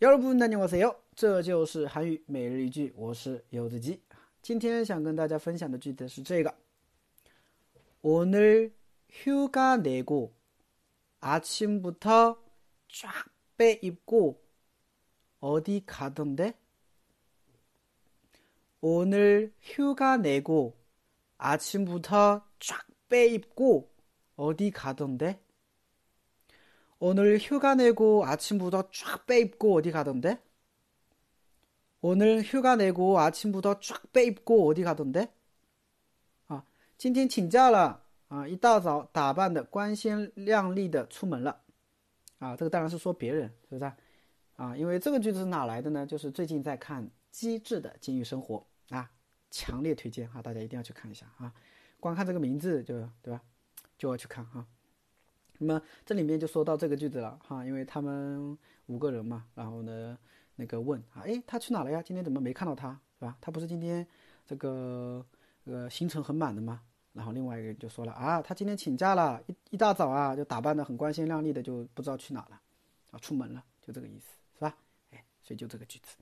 여러분안녕하세요，这就是韩语每日一句，我是柚子鸡。今天想跟大家分享的句子是这个：오늘휴가내고아침부터쫙빼입고어디가던데오늘휴가내고아침부터쫙빼입고어디가던데 오늘 휴가 내고 아침부터 쫙 빼입고 어디 가던데? 오늘 휴가 내고 아침부터 쫙 빼입고 어디 가던데? 아, 今天请假了啊，一大早打扮的光鲜亮丽的出门了啊，这个当然是说别人，是不是啊？啊，因为这个句子是哪来的呢？就是最近在看《机智的金鱼生活》啊，强烈推荐哈，大家一定要去看一下啊。光看这个名字就对吧？ 因为他们五个人嘛，然后呢，然后呢，那个问啊，哎，他去哪了呀？今天怎么没看到他，是吧？他不是今天这个呃行程很满的吗？然后另外一个人就说了啊，他今天请假了，一一大早啊就打扮的很光鲜亮丽的，就不知道去哪了，啊，出门了，就这个意思，是吧？哎，所以就这个句子。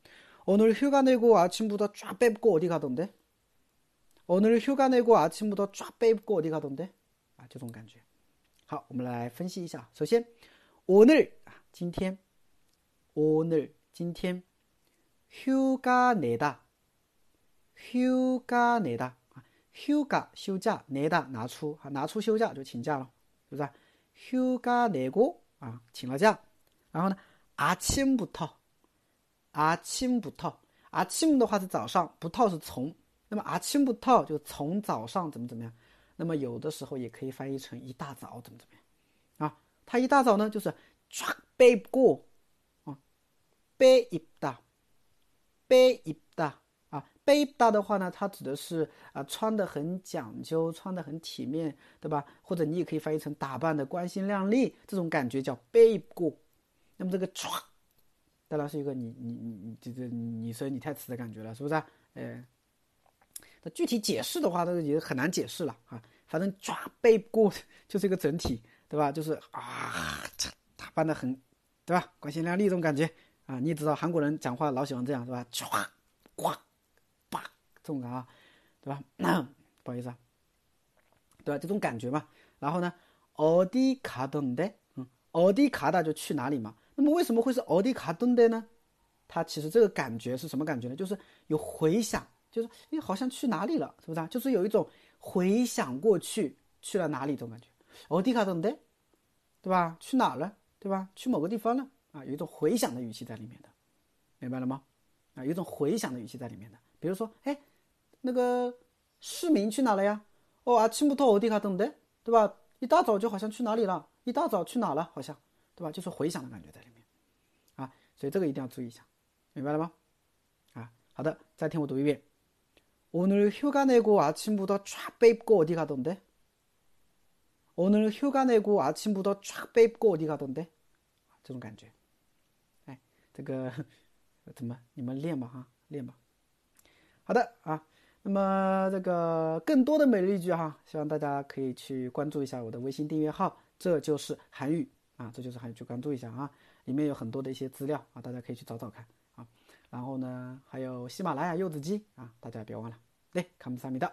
오늘휴가내고아침부터쫙빼고어디가던 데？ 오늘휴가내고아침부터쫙빼고어디가던 데？ 啊，就这种感觉。 好，我们来分析一下。首先，오늘啊，今天，오늘今天，휴가내 다， 휴가내 다， 啊，휴가休假，내다拿出啊，拿出休假就请假了，是不是？휴가내고啊，请了假。然后呢，아침부 터， 아침부 터， 아침的话是早上，부터是从，那么아침부터就从早上怎么怎么样。 那么有的时候也可以翻译成一大早怎么怎么样啊？他一大早呢就是唰背过啊，背一大，背一大啊，背一大的话呢，它指的是啊穿的很讲究，穿的很体面，对吧？或者你也可以翻译成打扮的光鲜亮丽，这种感觉叫背过。那么这个唰，当然是一个你你你你这个拟声拟态词的感觉了，是不是？哎。那具体解释的话，那也很难解释了啊。反正抓背过就是一个整体，对吧？就是啊，他办的很，对吧？光鲜亮丽这种感觉啊，你也知道韩国人讲话老喜欢这样，是吧？唰，呱，叭，这种啊，对吧？那不好意思啊，对吧？这种感觉嘛。然后呢，奥迪卡顿的，嗯，奥迪卡的就去哪里嘛？那么为什么会是奥迪卡顿的呢？它其实这个感觉是什么感觉呢？就是有回响。就是，哎，好像去哪里了，是不是啊？就是有一种回想过去，去了哪里这种感觉。欧迪卡顿的，对吧？去哪了？对吧？去某个地方了，啊，有一种回想的语气在里面的，明白了吗？啊，有一种回想的语气在里面的，比如说，哎。那个市民去哪了呀？哦，阿奇姆托欧迪卡顿的，对吧？一大早就好像去哪里了，一大早去哪了，好像，对吧？就是回想的感觉在里面。啊，所以这个一定要注意一下，明白了吗？啊，好的，再听我读一遍。 오늘 휴가 내고 아침부터 쫙 빼입고 어디 가던데? 오늘 휴가 내고 아침부터 쫙 빼입고 어디 가던데? 这种感觉。哎，这个怎么？你们练嘛哈，练吧。好的啊，那么这个更多的每日一句哈，希望大家可以去关注一下我的微信订阅号，这就是韩语啊，这就是韩语，去关注一下啊。里面有很多的一些资料啊，大家可以去找找看啊。 然后呢，还有喜马拉雅柚子鸡啊，大家别忘了，对，看不三米到。